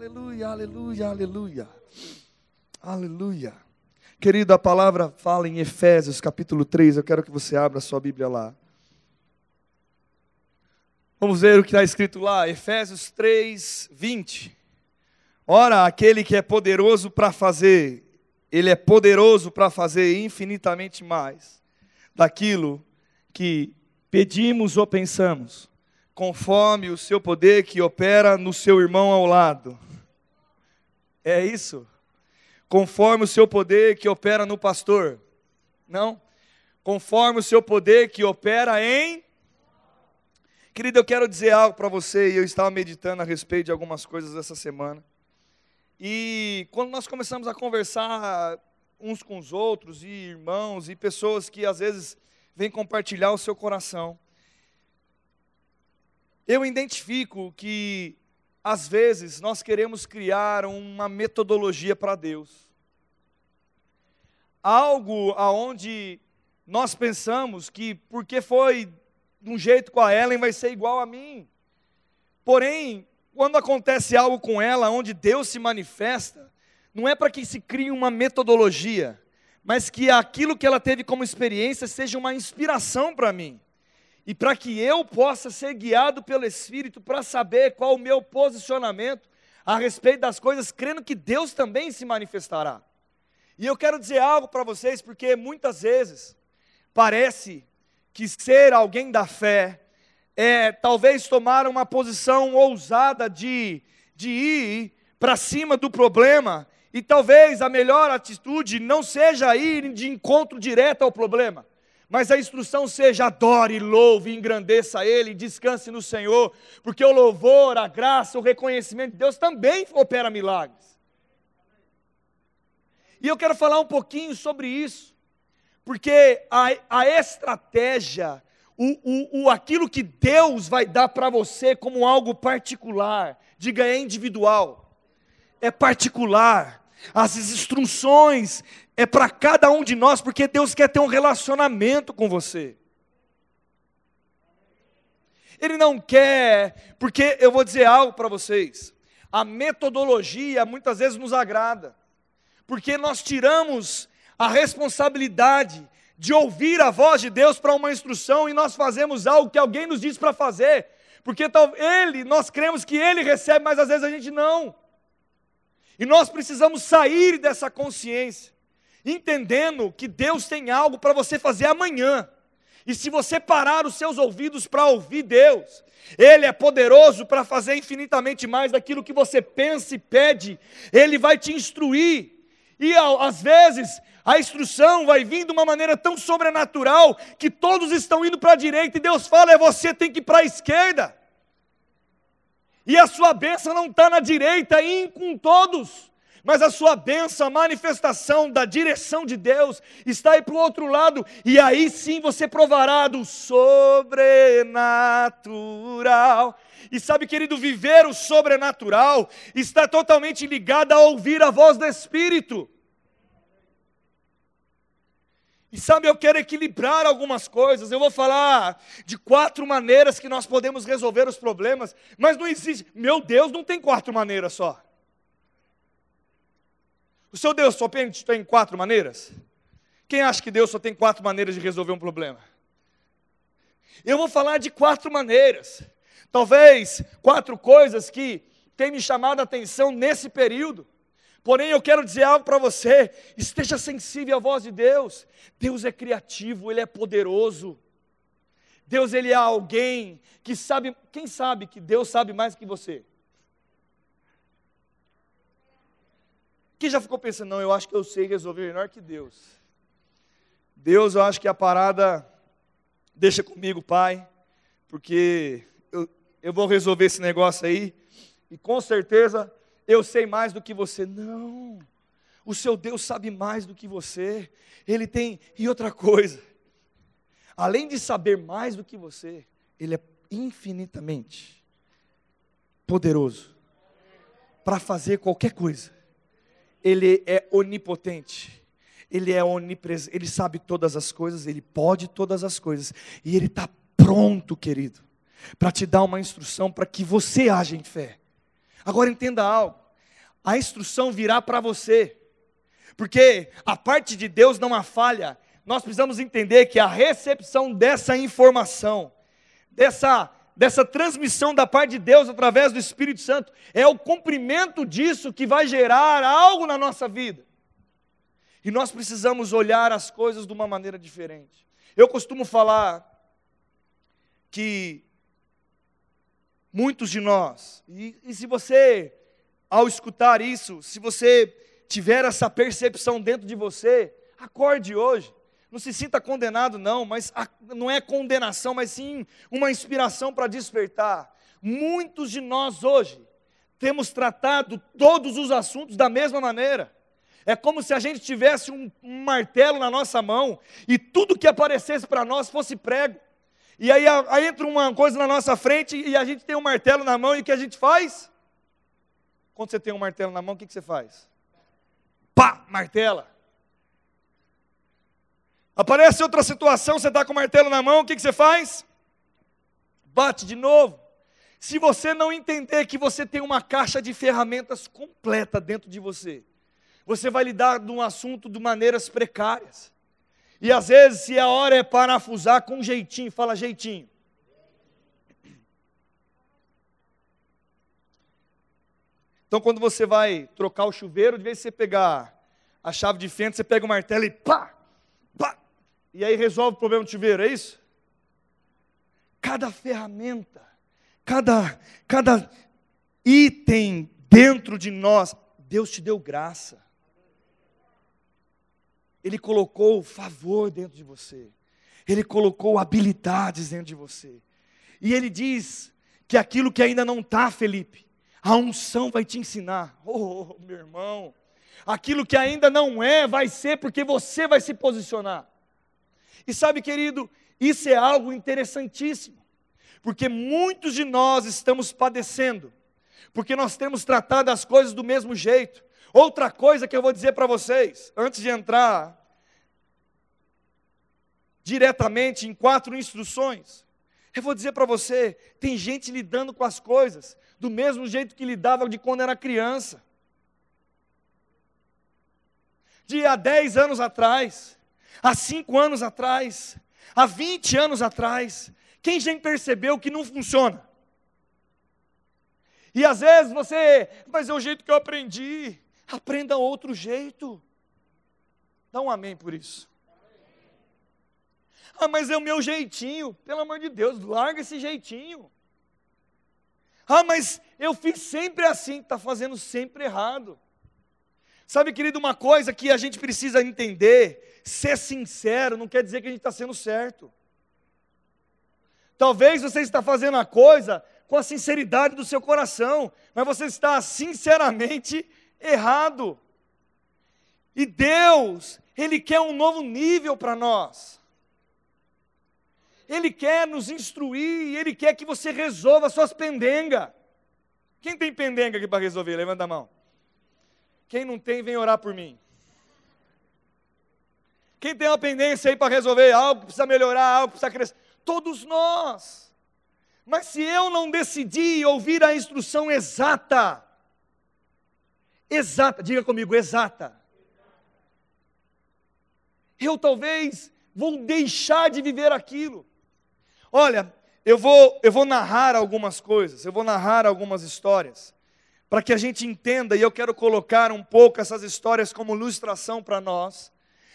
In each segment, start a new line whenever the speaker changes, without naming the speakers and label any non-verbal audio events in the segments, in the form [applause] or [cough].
aleluia, aleluia, aleluia. Aleluia. Querido, a palavra fala em Efésios capítulo 3. Eu quero que você abra a sua Bíblia lá. Vamos ver o que está escrito lá, Efésios 3, 20. Ora, aquele que é poderoso para fazer, ele é poderoso para fazer infinitamente mais daquilo que pedimos ou pensamos, conforme o seu poder que opera no seu irmão ao lado. É isso? Conforme o seu poder que opera no pastor. Não? Conforme o seu poder que opera em Querido, eu quero dizer algo para você, e eu estava meditando a respeito de algumas coisas essa semana. E quando nós começamos a conversar uns com os outros, e irmãos, e pessoas que às vezes vêm compartilhar o seu coração, eu identifico que às vezes nós queremos criar uma metodologia para Deus. Algo aonde nós pensamos que porque foi de um jeito com a Ellen vai ser igual a mim. Porém, quando acontece algo com ela, onde Deus se manifesta, não é para que se crie uma metodologia, mas que aquilo que ela teve como experiência seja uma inspiração para mim. E para que eu possa ser guiado pelo Espírito para saber qual o meu posicionamento a respeito das coisas, crendo que Deus também se manifestará. E eu quero dizer algo para vocês, porque muitas vezes parece que ser alguém da fé é talvez tomar uma posição ousada de, de ir para cima do problema, e talvez a melhor atitude não seja ir de encontro direto ao problema, mas a instrução seja adore, louve, engrandeça Ele, descanse no Senhor, porque o louvor, a graça, o reconhecimento de Deus também opera milagres. E eu quero falar um pouquinho sobre isso. Porque a, a estratégia, o, o, o, aquilo que Deus vai dar para você como algo particular, diga é individual, é particular. As instruções é para cada um de nós, porque Deus quer ter um relacionamento com você. Ele não quer, porque eu vou dizer algo para vocês. A metodologia muitas vezes nos agrada, porque nós tiramos a responsabilidade de ouvir a voz de Deus para uma instrução e nós fazemos algo que alguém nos diz para fazer, porque ele, nós cremos que ele recebe, mas às vezes a gente não. E nós precisamos sair dessa consciência, entendendo que Deus tem algo para você fazer amanhã. E se você parar os seus ouvidos para ouvir Deus, Ele é poderoso para fazer infinitamente mais daquilo que você pensa e pede, Ele vai te instruir. E às vezes a instrução vai vir de uma maneira tão sobrenatural que todos estão indo para a direita e Deus fala: é você tem que ir para a esquerda. E a sua bênção não está na direita, em com todos, mas a sua bênção, a manifestação da direção de Deus, está aí para o outro lado, e aí sim você provará do sobrenatural. E sabe, querido, viver o sobrenatural está totalmente ligado a ouvir a voz do Espírito. E sabe, eu quero equilibrar algumas coisas. Eu vou falar de quatro maneiras que nós podemos resolver os problemas, mas não existe. Meu Deus, não tem quatro maneiras só. O seu Deus só tem quatro maneiras? Quem acha que Deus só tem quatro maneiras de resolver um problema? Eu vou falar de quatro maneiras. Talvez quatro coisas que têm me chamado a atenção nesse período. Porém, eu quero dizer algo para você: esteja sensível à voz de Deus. Deus é criativo, Ele é poderoso. Deus, Ele é alguém que sabe, quem sabe que Deus sabe mais que você? Quem já ficou pensando, não, eu acho que eu sei resolver melhor que Deus. Deus, eu acho que a parada, deixa comigo, Pai, porque eu, eu vou resolver esse negócio aí, e com certeza eu sei mais do que você. Não. O seu Deus sabe mais do que você. Ele tem. E outra coisa, além de saber mais do que você, Ele é infinitamente poderoso para fazer qualquer coisa. Ele é onipotente. Ele é onipresente, ele sabe todas as coisas, ele pode todas as coisas, e ele está pronto, querido, para te dar uma instrução para que você haja em fé. Agora entenda algo: a instrução virá para você. Porque a parte de Deus não há falha. Nós precisamos entender que a recepção dessa informação, dessa, dessa transmissão da parte de Deus através do Espírito Santo, é o cumprimento disso que vai gerar algo na nossa vida. E nós precisamos olhar as coisas de uma maneira diferente. Eu costumo falar que muitos de nós, e, e se você, ao escutar isso, se você tiver essa percepção dentro de você, acorde hoje. Não se sinta condenado, não, mas a, não é condenação, mas sim uma inspiração para despertar. Muitos de nós hoje temos tratado todos os assuntos da mesma maneira. É como se a gente tivesse um, martelo na nossa mão e tudo que aparecesse para nós fosse prego. E aí, aí, entra uma coisa na nossa frente e a gente tem um martelo na mão e o que a gente faz? Quando você tem um martelo na mão, o que, que você faz? Pá, martela. Aparece outra situação, você está com o martelo na mão, o que, que você faz? Bate de novo. Se você não entender que você tem uma caixa de ferramentas completa dentro de você, você vai lidar de um assunto de maneiras precárias. E às vezes, se a hora é parafusar com jeitinho, fala jeitinho. Então, quando você vai trocar o chuveiro, de vez em você pegar a chave de fenda, você pega o martelo e pá, e aí resolve o problema do chuveiro, é isso? Cada ferramenta, cada, cada item dentro de nós, Deus te deu graça. Ele colocou favor dentro de você. Ele colocou habilidades dentro de você. E ele diz que aquilo que ainda não está, Felipe, a unção vai te ensinar. [laughs] Oh, meu irmão. Aquilo que ainda não é, vai ser porque você vai se posicionar. E sabe, querido, isso é algo interessantíssimo. Porque muitos de nós estamos padecendo. Porque nós temos tratado as coisas do mesmo jeito. Outra coisa que eu vou dizer para vocês, antes de entrar diretamente em quatro instruções, eu vou dizer para você: tem gente lidando com as coisas do mesmo jeito que lidava de quando era criança. De há 10 anos atrás, há 5 anos atrás, há 20 anos atrás, quem já percebeu que não funciona? E às vezes você, mas é o jeito que eu aprendi. Aprenda outro jeito. Dá um amém por isso. Ah, mas é o meu jeitinho. Pelo amor de Deus, larga esse jeitinho. Ah, mas eu fiz sempre assim, está fazendo sempre errado. Sabe, querido, uma coisa que a gente precisa entender: ser sincero não quer dizer que a gente está sendo certo. Talvez você está fazendo a coisa com a sinceridade do seu coração, mas você está sinceramente errado. E Deus, Ele quer um novo nível para nós. Ele quer nos instruir, Ele quer que você resolva suas pendengas. Quem tem pendenga aqui para resolver? Levanta a mão. Quem não tem, vem orar por mim. Quem tem uma pendência aí para resolver algo, precisa melhorar, algo precisa crescer. Todos nós. Mas se eu não decidir ouvir a instrução exata, exata, diga comigo, exata, eu talvez vou deixar de viver aquilo. Olha, eu vou, eu vou narrar algumas coisas, eu vou narrar algumas histórias, para que a gente entenda, e eu quero colocar um pouco essas histórias como ilustração para nós,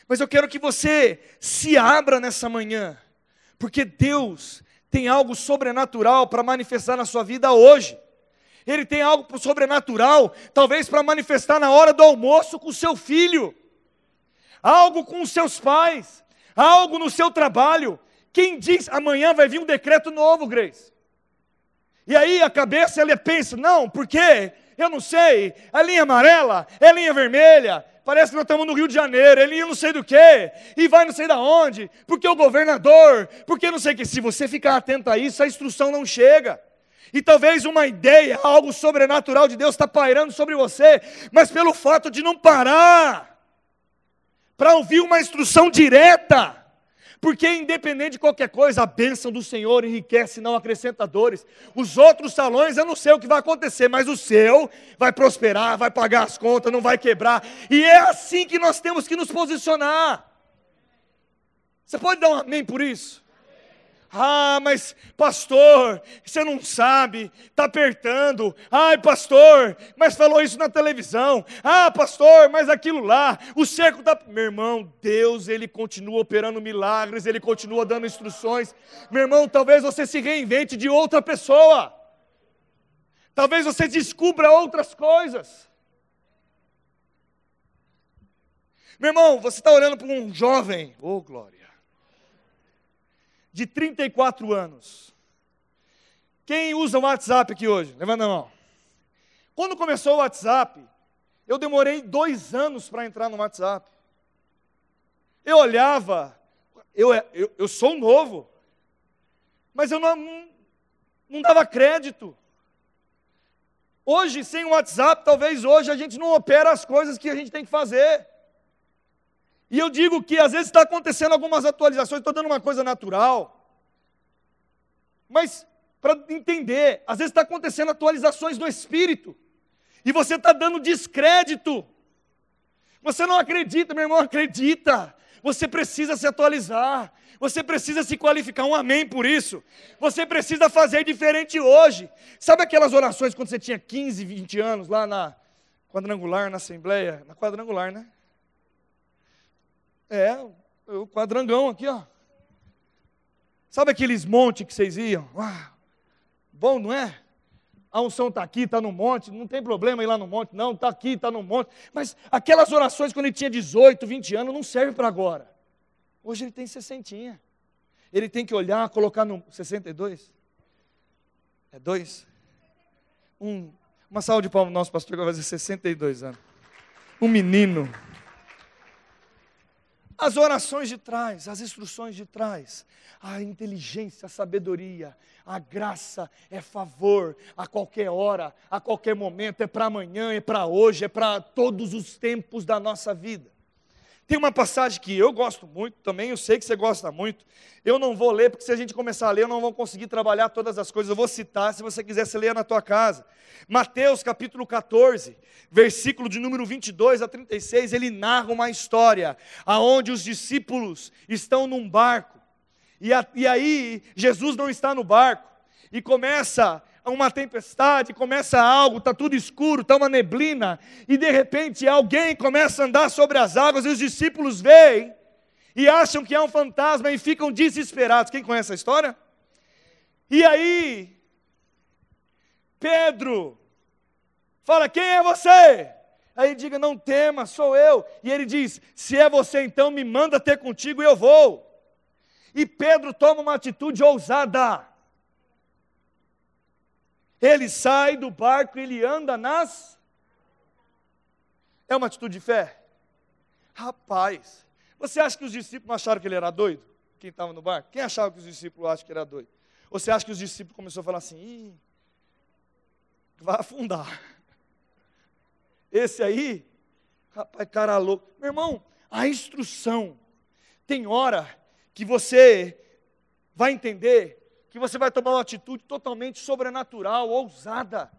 mas eu quero que você se abra nessa manhã, porque Deus tem algo sobrenatural para manifestar na sua vida hoje. Ele tem algo sobrenatural, talvez para manifestar na hora do almoço com seu filho, algo com os seus pais, algo no seu trabalho, quem diz amanhã vai vir um decreto novo, Grace? E aí a cabeça ela pensa, não, por quê? Eu não sei, é linha amarela, é linha vermelha, parece que nós estamos no Rio de Janeiro, é linha não sei do que, e vai não sei da onde, porque o governador, porque não sei o que. Se você ficar atento a isso, a instrução não chega. E talvez uma ideia, algo sobrenatural de Deus está pairando sobre você, mas pelo fato de não parar para ouvir uma instrução direta, Porque, independente de qualquer coisa, a bênção do Senhor enriquece, não acrescenta dores. Os outros salões, eu não sei o que vai acontecer, mas o seu vai prosperar, vai pagar as contas, não vai quebrar. E é assim que nós temos que nos posicionar. Você pode dar um amém por isso? Ah, mas pastor, você não sabe, está apertando. Ai, pastor, mas falou isso na televisão. Ah, pastor, mas aquilo lá, o cerco da. Meu irmão, Deus, ele continua operando milagres, ele continua dando instruções. Meu irmão, talvez você se reinvente de outra pessoa. Talvez você descubra outras coisas. Meu irmão, você está olhando para um jovem, oh glória de 34 anos. Quem usa o WhatsApp aqui hoje? Levanta a mão. Quando começou o WhatsApp, eu demorei dois anos para entrar no WhatsApp. Eu olhava, eu, eu, eu sou novo, mas eu não, não dava crédito. Hoje, sem o WhatsApp, talvez hoje a gente não opera as coisas que a gente tem que fazer. E eu digo que às vezes está acontecendo algumas atualizações, estou dando uma coisa natural. Mas, para entender, às vezes está acontecendo atualizações no espírito. E você está dando descrédito. Você não acredita, meu irmão, acredita. Você precisa se atualizar. Você precisa se qualificar. Um amém por isso. Você precisa fazer diferente hoje. Sabe aquelas orações quando você tinha 15, 20 anos lá na quadrangular, na Assembleia? Na quadrangular, né? É, o quadrangão aqui, ó. Sabe aqueles montes que vocês iam? Ah, bom, não é? A unção está aqui, está no monte, não tem problema ir lá no monte, não, está aqui, está no monte. Mas aquelas orações quando ele tinha 18, 20 anos, não serve para agora. Hoje ele tem 60. Ele tem que olhar, colocar no 62? É dois? Um, uma salva de palmas nosso pastor que vai fazer 62 anos. Um menino. As orações de trás, as instruções de trás, a inteligência, a sabedoria, a graça é favor a qualquer hora, a qualquer momento, é para amanhã, é para hoje, é para todos os tempos da nossa vida. Tem uma passagem que eu gosto muito também, eu sei que você gosta muito. Eu não vou ler, porque se a gente começar a ler, eu não vou conseguir trabalhar todas as coisas. Eu vou citar, se você quiser, você leia na tua casa. Mateus capítulo 14, versículo de número 22 a 36, ele narra uma história aonde os discípulos estão num barco. E, a, e aí, Jesus não está no barco. E começa uma tempestade, começa algo, está tudo escuro, está uma neblina, e de repente alguém começa a andar sobre as águas, e os discípulos veem e acham que é um fantasma e ficam desesperados. Quem conhece a história? E aí, Pedro fala: Quem é você? Aí diga: Não tema, sou eu. E ele diz: Se é você, então me manda ter contigo e eu vou. E Pedro toma uma atitude ousada. Ele sai do barco ele anda nas. É uma atitude de fé? Rapaz, você acha que os discípulos acharam que ele era doido? Quem estava no barco? Quem achava que os discípulos acham que era doido? Ou você acha que os discípulos começaram a falar assim: Ih, vai afundar. Esse aí, rapaz, cara louco. Meu irmão, a instrução. Tem hora que você vai entender que você vai tomar uma atitude totalmente sobrenatural, ousada.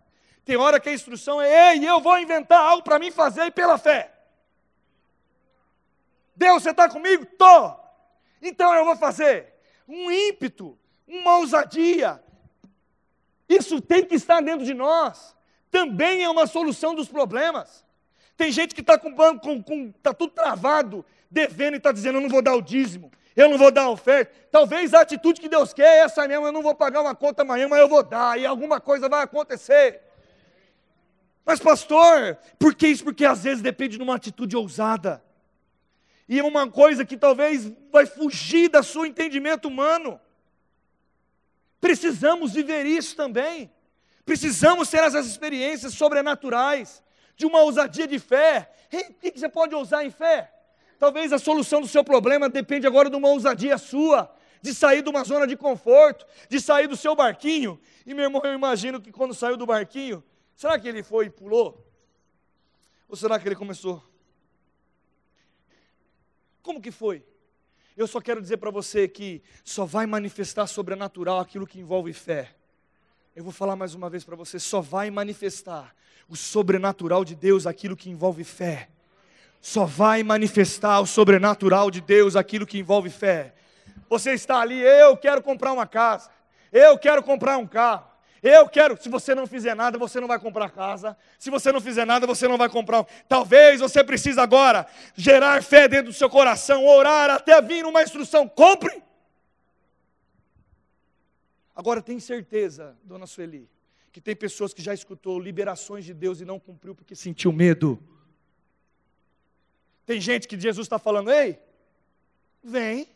Tem hora que a instrução é: ei, eu vou inventar algo para mim fazer pela fé. Deus, você está comigo? Tô. Então eu vou fazer. Um ímpeto, uma ousadia. Isso tem que estar dentro de nós. Também é uma solução dos problemas. Tem gente que está com banco, com, com, tá tudo travado, devendo e está dizendo: eu não vou dar o dízimo eu não vou dar oferta. Talvez a atitude que Deus quer é essa mesmo, eu não vou pagar uma conta amanhã, mas eu vou dar, e alguma coisa vai acontecer. Mas, pastor, por que isso? Porque às vezes depende de uma atitude ousada. E é uma coisa que talvez vai fugir do seu entendimento humano. Precisamos viver isso também. Precisamos ter essas experiências sobrenaturais, de uma ousadia de fé. O que você pode ousar em fé? Talvez a solução do seu problema depende agora de uma ousadia sua, de sair de uma zona de conforto, de sair do seu barquinho. E meu irmão, eu imagino que quando saiu do barquinho, será que ele foi e pulou? Ou será que ele começou? Como que foi? Eu só quero dizer para você que só vai manifestar sobrenatural aquilo que envolve fé. Eu vou falar mais uma vez para você: só vai manifestar o sobrenatural de Deus aquilo que envolve fé. Só vai manifestar o sobrenatural de Deus aquilo que envolve fé. Você está ali, eu quero comprar uma casa, eu quero comprar um carro. Eu quero, se você não fizer nada, você não vai comprar casa. Se você não fizer nada, você não vai comprar. Talvez você precise agora gerar fé dentro do seu coração, orar até vir uma instrução. Compre. Agora tem certeza, dona Sueli, que tem pessoas que já escutou liberações de Deus e não cumpriu porque sentiu medo. Tem gente que Jesus está falando, ei, vem.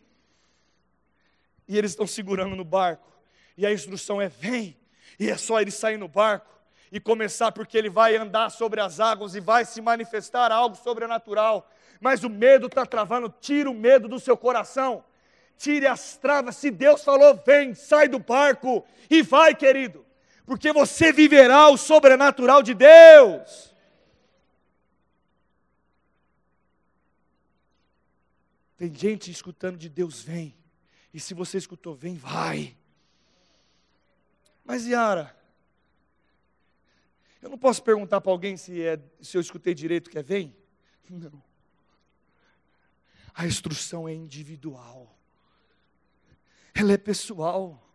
E eles estão segurando no barco. E a instrução é: vem. E é só ele sair no barco e começar, porque ele vai andar sobre as águas e vai se manifestar algo sobrenatural. Mas o medo está travando, tira o medo do seu coração, tire as travas. Se Deus falou, vem, sai do barco e vai, querido, porque você viverá o sobrenatural de Deus. Tem gente escutando de Deus, vem. E se você escutou, vem, vai. Mas Yara, eu não posso perguntar para alguém se, é, se eu escutei direito que é vem? Não. A instrução é individual. Ela é pessoal.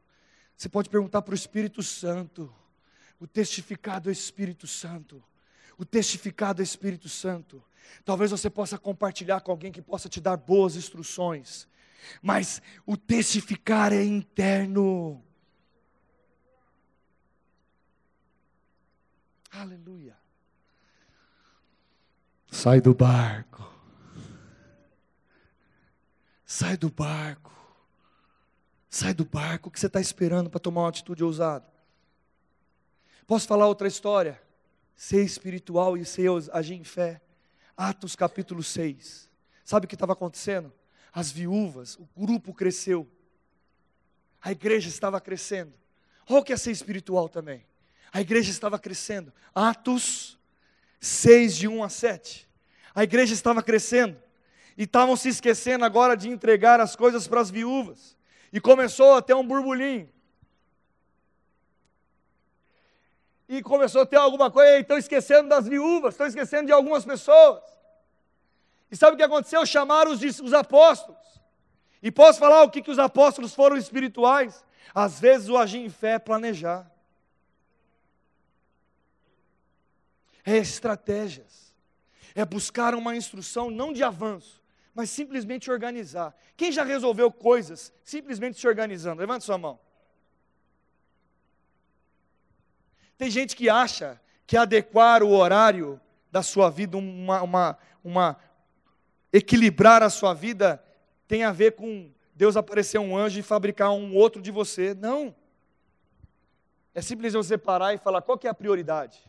Você pode perguntar para o Espírito Santo. O testificado é Espírito Santo. O testificado é Espírito Santo. Talvez você possa compartilhar com alguém que possa te dar boas instruções. Mas o testificar é interno. Aleluia. Sai do barco. Sai do barco. Sai do barco. O que você está esperando para tomar uma atitude ousada? Posso falar outra história? Ser espiritual e ser agir em fé. Atos capítulo 6. Sabe o que estava acontecendo? As viúvas, o grupo cresceu. A igreja estava crescendo. Olha o que é ser espiritual também. A igreja estava crescendo. Atos 6, de 1 a 7. A igreja estava crescendo. E estavam se esquecendo agora de entregar as coisas para as viúvas. E começou a ter um burburinho. E começou a ter alguma coisa, estão esquecendo das viúvas, estão esquecendo de algumas pessoas. E sabe o que aconteceu? Chamaram os, os apóstolos. E posso falar o que, que os apóstolos foram espirituais? Às vezes o agir em fé é planejar. é estratégias, é buscar uma instrução não de avanço, mas simplesmente organizar. Quem já resolveu coisas simplesmente se organizando? Levante sua mão. Tem gente que acha que adequar o horário da sua vida, uma, uma, uma equilibrar a sua vida, tem a ver com Deus aparecer um anjo e fabricar um outro de você. Não. É simplesmente você parar e falar qual é a prioridade.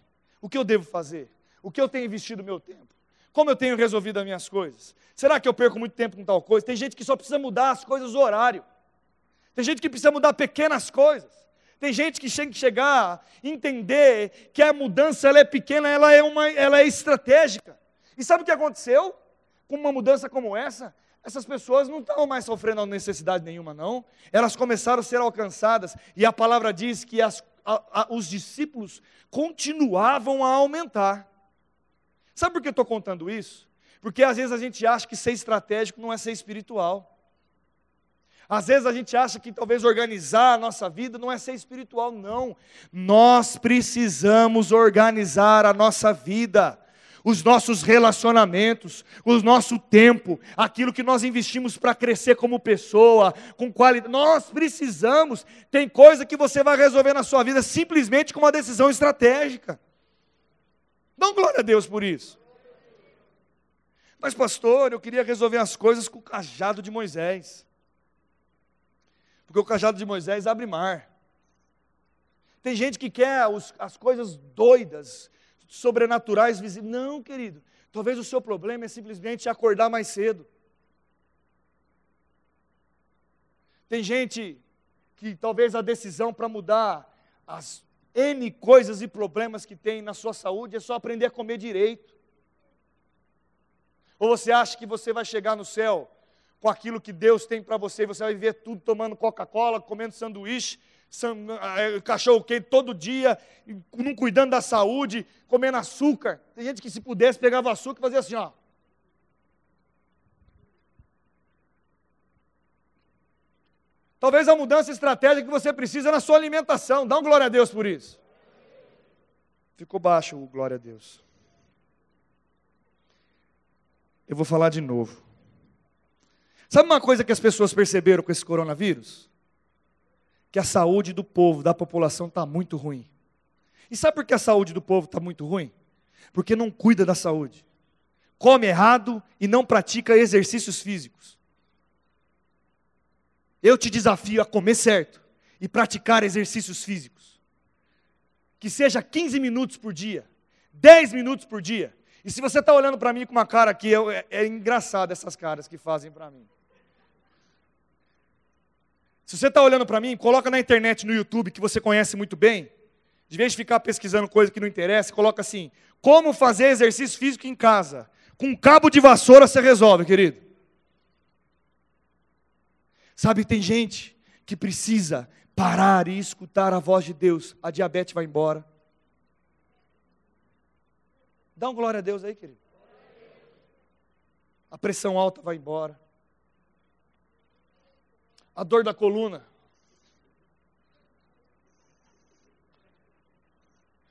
O que eu devo fazer? O que eu tenho investido meu tempo? Como eu tenho resolvido as minhas coisas? Será que eu perco muito tempo com tal coisa? Tem gente que só precisa mudar as coisas do horário. Tem gente que precisa mudar pequenas coisas. Tem gente que tem que chegar, entender que a mudança ela é pequena, ela é, uma, ela é estratégica. E sabe o que aconteceu com uma mudança como essa? Essas pessoas não estão mais sofrendo necessidade nenhuma, não. Elas começaram a ser alcançadas. E a palavra diz que as a, a, os discípulos continuavam a aumentar. Sabe por que eu estou contando isso? Porque às vezes a gente acha que ser estratégico não é ser espiritual. Às vezes a gente acha que talvez organizar a nossa vida não é ser espiritual, não. Nós precisamos organizar a nossa vida os nossos relacionamentos, o nosso tempo, aquilo que nós investimos para crescer como pessoa, com qualidade. Nós precisamos. Tem coisa que você vai resolver na sua vida simplesmente com uma decisão estratégica. Dá glória a Deus por isso. Mas, pastor, eu queria resolver as coisas com o cajado de Moisés. Porque o cajado de Moisés abre mar. Tem gente que quer os, as coisas doidas, sobrenaturais visíveis. Não, querido. Talvez o seu problema é simplesmente acordar mais cedo. Tem gente que talvez a decisão para mudar as N coisas e problemas que tem na sua saúde é só aprender a comer direito. Ou você acha que você vai chegar no céu com aquilo que Deus tem para você, você vai viver tudo tomando Coca-Cola, comendo sanduíche, eh, cachorro quente todo dia, não cuidando da saúde, comendo açúcar. Tem gente que se pudesse pegava açúcar e fazia assim, ó. Talvez a mudança estratégica que você precisa é na sua alimentação. Dá um glória a Deus por isso. Ficou baixo o glória a Deus. Eu vou falar de novo. Sabe uma coisa que as pessoas perceberam com esse coronavírus? Que a saúde do povo, da população, está muito ruim. E sabe por que a saúde do povo está muito ruim? Porque não cuida da saúde. Come errado e não pratica exercícios físicos. Eu te desafio a comer certo e praticar exercícios físicos. Que seja 15 minutos por dia, 10 minutos por dia. E se você está olhando para mim com uma cara aqui, é, é engraçado essas caras que fazem para mim. Se você está olhando para mim, coloca na internet, no YouTube, que você conhece muito bem. De vez de ficar pesquisando coisa que não interessa, coloca assim: como fazer exercício físico em casa? Com um cabo de vassoura você resolve, querido. Sabe, tem gente que precisa parar e escutar a voz de Deus. A diabetes vai embora. Dá um glória a Deus aí, querido. A pressão alta vai embora. A dor da coluna.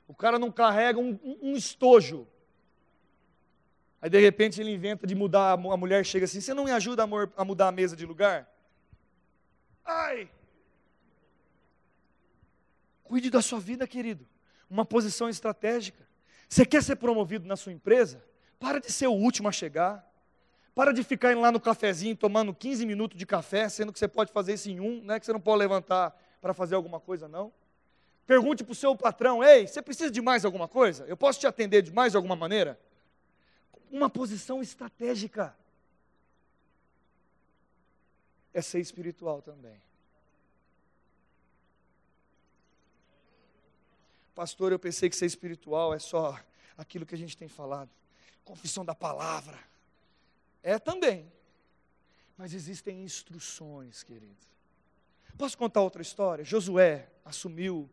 O cara não carrega um, um estojo. Aí de repente ele inventa de mudar, a mulher chega assim: Você não me ajuda, amor, a mudar a mesa de lugar? Ai! Cuide da sua vida, querido. Uma posição estratégica. Você quer ser promovido na sua empresa? Para de ser o último a chegar. Para de ficar indo lá no cafezinho tomando 15 minutos de café, sendo que você pode fazer isso em um, né? que você não pode levantar para fazer alguma coisa, não. Pergunte para o seu patrão: ei, você precisa de mais alguma coisa? Eu posso te atender de mais alguma maneira? Uma posição estratégica. É ser espiritual também. Pastor, eu pensei que ser espiritual é só aquilo que a gente tem falado. Confissão da palavra. É também. Mas existem instruções, querido. Posso contar outra história? Josué assumiu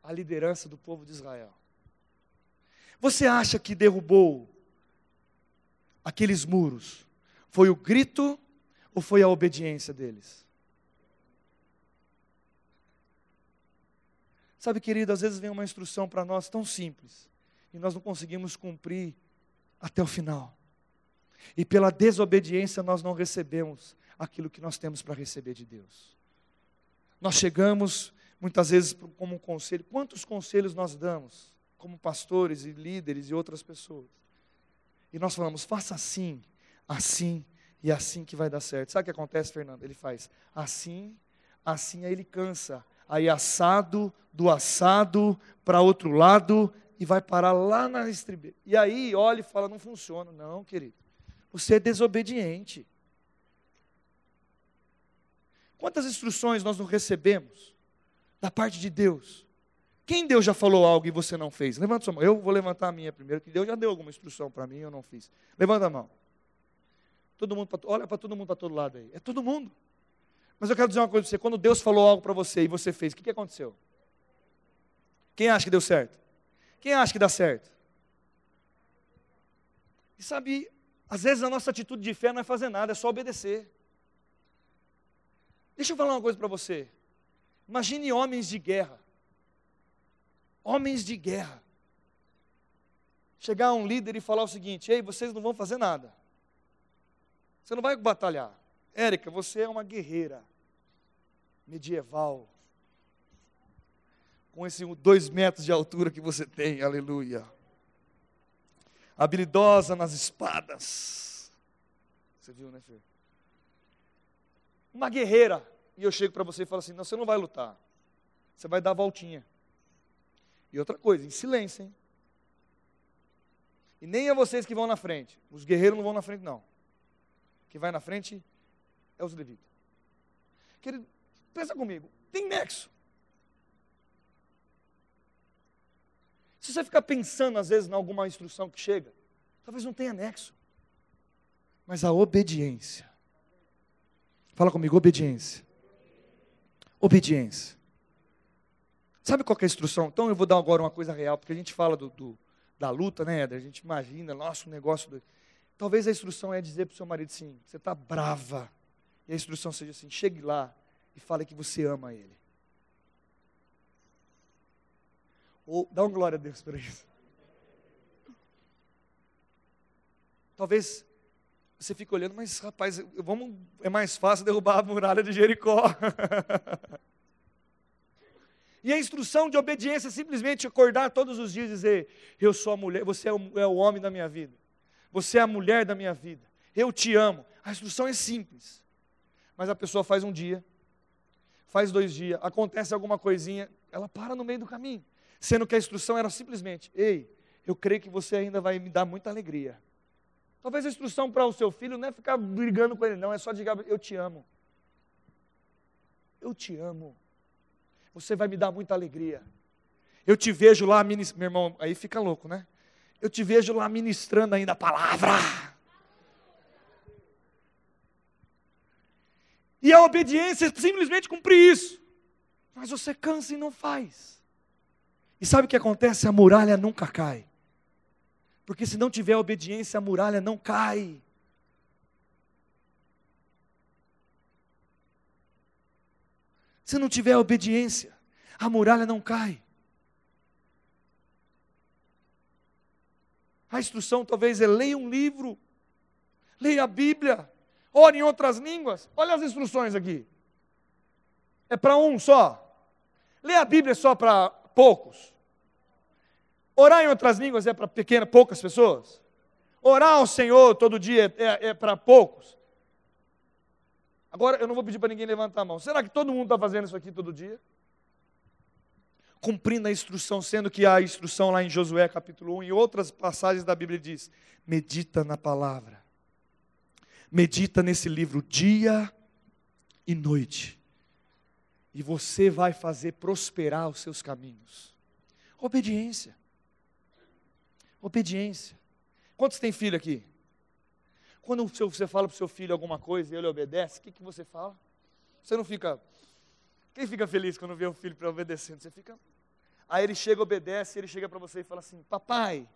a liderança do povo de Israel. Você acha que derrubou aqueles muros? Foi o grito ou foi a obediência deles? Sabe, querido, às vezes vem uma instrução para nós tão simples e nós não conseguimos cumprir até o final. E pela desobediência nós não recebemos aquilo que nós temos para receber de Deus. Nós chegamos muitas vezes como um conselho. Quantos conselhos nós damos como pastores e líderes e outras pessoas? E nós falamos, faça assim, assim e assim que vai dar certo. Sabe o que acontece, Fernando? Ele faz assim, assim, aí ele cansa aí assado, do assado para outro lado e vai parar lá na estribeira. E aí olha e fala: não funciona. Não, querido. Você é desobediente. Quantas instruções nós não recebemos da parte de Deus? Quem Deus já falou algo e você não fez? Levanta sua mão. Eu vou levantar a minha primeiro, que Deus já deu alguma instrução para mim e eu não fiz. Levanta a mão. Todo mundo, olha para todo mundo para todo lado aí. É todo mundo. Mas eu quero dizer uma coisa para você: quando Deus falou algo para você e você fez, o que, que aconteceu? Quem acha que deu certo? Quem acha que dá certo? E sabe, às vezes a nossa atitude de fé não é fazer nada, é só obedecer. Deixa eu falar uma coisa para você. Imagine homens de guerra. Homens de guerra. Chegar um líder e falar o seguinte: ei, vocês não vão fazer nada. Você não vai batalhar. Érica, você é uma guerreira medieval, com esses dois metros de altura que você tem, aleluia. Habilidosa nas espadas. Você viu, né, Fê? Uma guerreira. E eu chego para você e falo assim: não, você não vai lutar. Você vai dar a voltinha. E outra coisa, em silêncio, hein? E nem é vocês que vão na frente. Os guerreiros não vão na frente, não. Quem vai na frente é os levitas. Querido, Pensa comigo, tem nexo. Se você ficar pensando, às vezes, em alguma instrução que chega, talvez não tenha nexo. Mas a obediência Fala comigo, obediência. Obediência. Sabe qual é a instrução? Então eu vou dar agora uma coisa real, porque a gente fala do, do da luta, né, A gente imagina, nossa, um negócio. Do... Talvez a instrução é dizer para o seu marido assim: você está brava. E a instrução seja assim: chegue lá e fale que você ama ele. Ou dá uma glória a Deus por isso. Talvez você fique olhando, mas rapaz, vamos, é mais fácil derrubar a muralha de Jericó. [laughs] E a instrução de obediência é simplesmente acordar todos os dias e dizer: Eu sou a mulher, você é o, é o homem da minha vida, você é a mulher da minha vida, eu te amo. A instrução é simples, mas a pessoa faz um dia, faz dois dias, acontece alguma coisinha, ela para no meio do caminho, sendo que a instrução era simplesmente: Ei, eu creio que você ainda vai me dar muita alegria. Talvez a instrução para o seu filho não é ficar brigando com ele, não, é só dizer: Eu te amo. Eu te amo você vai me dar muita alegria. Eu te vejo lá ministrando, meu irmão, aí fica louco, né? Eu te vejo lá ministrando ainda a palavra. E a obediência é simplesmente cumprir isso. Mas você cansa e não faz. E sabe o que acontece? A muralha nunca cai. Porque se não tiver obediência, a muralha não cai. Se não tiver obediência, a muralha não cai. A instrução talvez é leia um livro, leia a Bíblia, ore em outras línguas. Olha as instruções aqui. É para um só. Ler a Bíblia só para poucos. Orar em outras línguas é para pequenas, poucas pessoas. Orar ao Senhor todo dia é, é para poucos. Agora, eu não vou pedir para ninguém levantar a mão. Será que todo mundo está fazendo isso aqui todo dia? Cumprindo a instrução, sendo que a instrução lá em Josué capítulo 1 e outras passagens da Bíblia diz: medita na palavra, medita nesse livro dia e noite, e você vai fazer prosperar os seus caminhos. Obediência. Obediência. Quantos tem filho aqui? Quando você fala para o seu filho alguma coisa e ele obedece, o que, que você fala? Você não fica. Quem fica feliz quando vê o filho obedecendo? Você fica. Aí ele chega, obedece, ele chega para você e fala assim: Papai,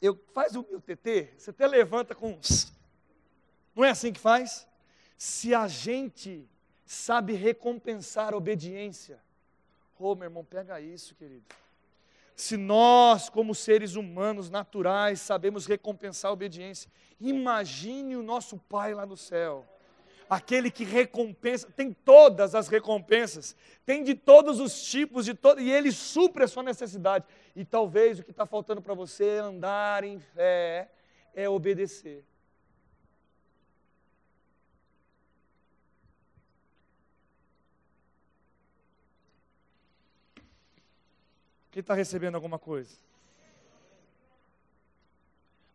eu faz o meu TT, você até levanta com. Não é assim que faz? Se a gente sabe recompensar a obediência, ô oh, meu irmão, pega isso, querido. Se nós, como seres humanos naturais, sabemos recompensar a obediência, imagine o nosso Pai lá no céu. Aquele que recompensa, tem todas as recompensas, tem de todos os tipos, de todo, e Ele supre a sua necessidade. E talvez o que está faltando para você é andar em fé, é obedecer. Quem está recebendo alguma coisa?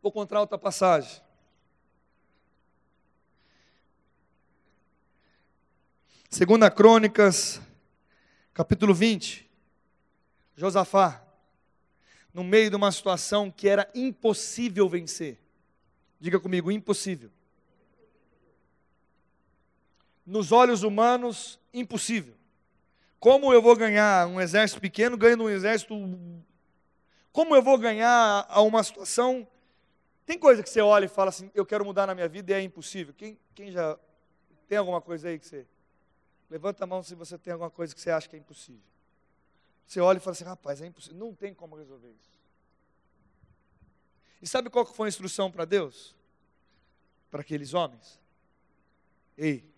Vou contar outra passagem. Segunda Crônicas, capítulo 20. Josafá, no meio de uma situação que era impossível vencer. Diga comigo, impossível. Nos olhos humanos, impossível. Como eu vou ganhar um exército pequeno ganhando um exército. Como eu vou ganhar a uma situação. Tem coisa que você olha e fala assim: eu quero mudar na minha vida e é impossível. Quem, quem já. Tem alguma coisa aí que você. Levanta a mão se você tem alguma coisa que você acha que é impossível. Você olha e fala assim: rapaz, é impossível. Não tem como resolver isso. E sabe qual foi a instrução para Deus? Para aqueles homens? Ei,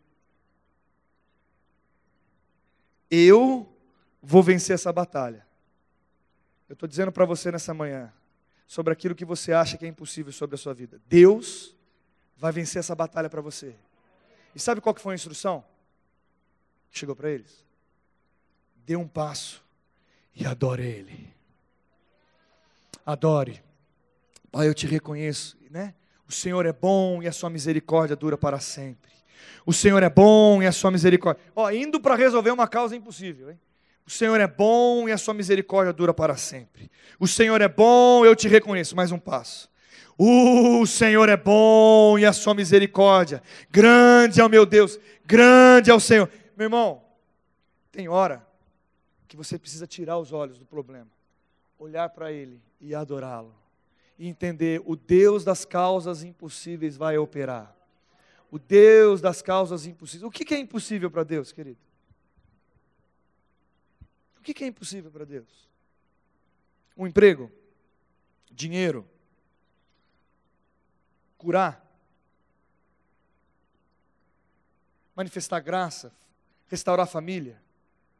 eu vou vencer essa batalha. Eu estou dizendo para você nessa manhã, sobre aquilo que você acha que é impossível sobre a sua vida. Deus vai vencer essa batalha para você. E sabe qual que foi a instrução? Que chegou para eles? Dê um passo e adore Ele. Adore. Pai, eu te reconheço, né? O Senhor é bom e a sua misericórdia dura para sempre. O Senhor é bom e a sua misericórdia. Ó, indo para resolver uma causa impossível, hein? O Senhor é bom e a sua misericórdia dura para sempre. O Senhor é bom, eu te reconheço. Mais um passo. O Senhor é bom e a sua misericórdia, grande é o meu Deus, grande é o Senhor. Meu irmão, tem hora que você precisa tirar os olhos do problema, olhar para Ele e adorá-lo, e entender: o Deus das causas impossíveis vai operar. O Deus das causas impossíveis. O que é impossível para Deus, querido? O que é impossível para Deus? Um emprego? Dinheiro? Curar? Manifestar graça? Restaurar a família?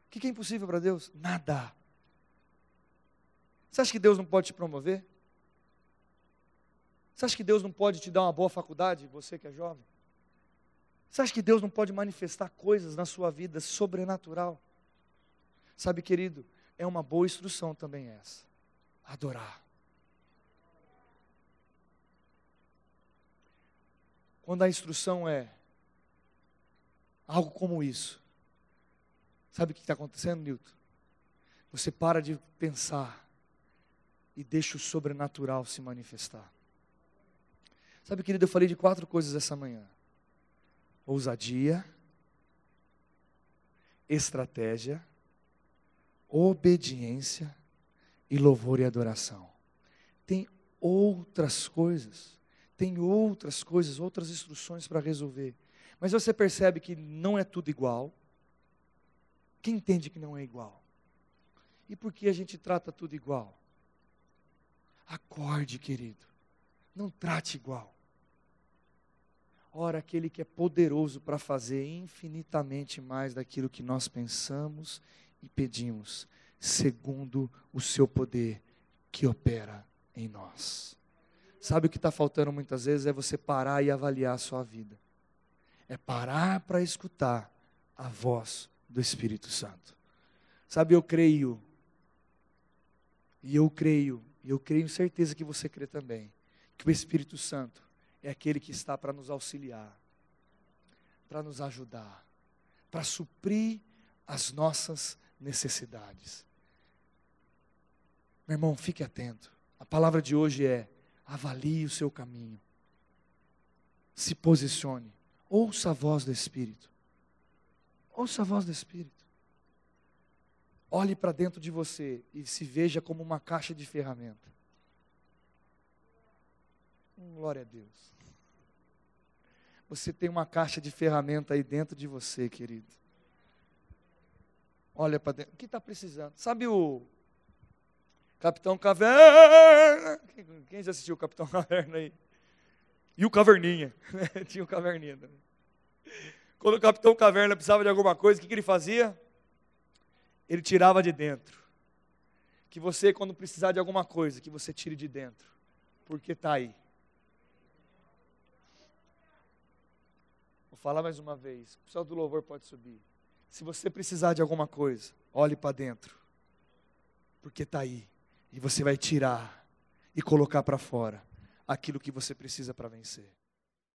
O que é impossível para Deus? Nada. Você acha que Deus não pode te promover? Você acha que Deus não pode te dar uma boa faculdade, você que é jovem? Você acha que Deus não pode manifestar coisas na sua vida sobrenatural? Sabe, querido, é uma boa instrução também essa. Adorar. Quando a instrução é algo como isso, sabe o que está acontecendo, Newton? Você para de pensar e deixa o sobrenatural se manifestar. Sabe, querido, eu falei de quatro coisas essa manhã ousadia, estratégia, obediência e louvor e adoração. Tem outras coisas, tem outras coisas, outras instruções para resolver. Mas você percebe que não é tudo igual. Quem entende que não é igual? E por que a gente trata tudo igual? Acorde, querido. Não trate igual. Ora, aquele que é poderoso para fazer infinitamente mais daquilo que nós pensamos e pedimos, segundo o seu poder que opera em nós. Sabe o que está faltando muitas vezes? É você parar e avaliar a sua vida. É parar para escutar a voz do Espírito Santo. Sabe, eu creio, e eu creio, e eu creio certeza que você crê também, que o Espírito Santo é aquele que está para nos auxiliar, para nos ajudar, para suprir as nossas necessidades. Meu irmão, fique atento. A palavra de hoje é: avalie o seu caminho, se posicione, ouça a voz do Espírito. Ouça a voz do Espírito. Olhe para dentro de você e se veja como uma caixa de ferramenta. Glória a Deus. Você tem uma caixa de ferramenta aí dentro de você, querido. Olha para dentro. O que está precisando? Sabe o Capitão Caverna? Quem já assistiu o Capitão [laughs] Caverna aí? E o Caverninha. [laughs] Tinha o Caverninha também. Quando o Capitão Caverna precisava de alguma coisa, o que, que ele fazia? Ele tirava de dentro. Que você, quando precisar de alguma coisa, que você tire de dentro. Porque está aí. Falar mais uma vez. O pessoal do louvor pode subir. Se você precisar de alguma coisa, olhe para dentro. Porque está aí. E você vai tirar e colocar para fora aquilo que você precisa para vencer.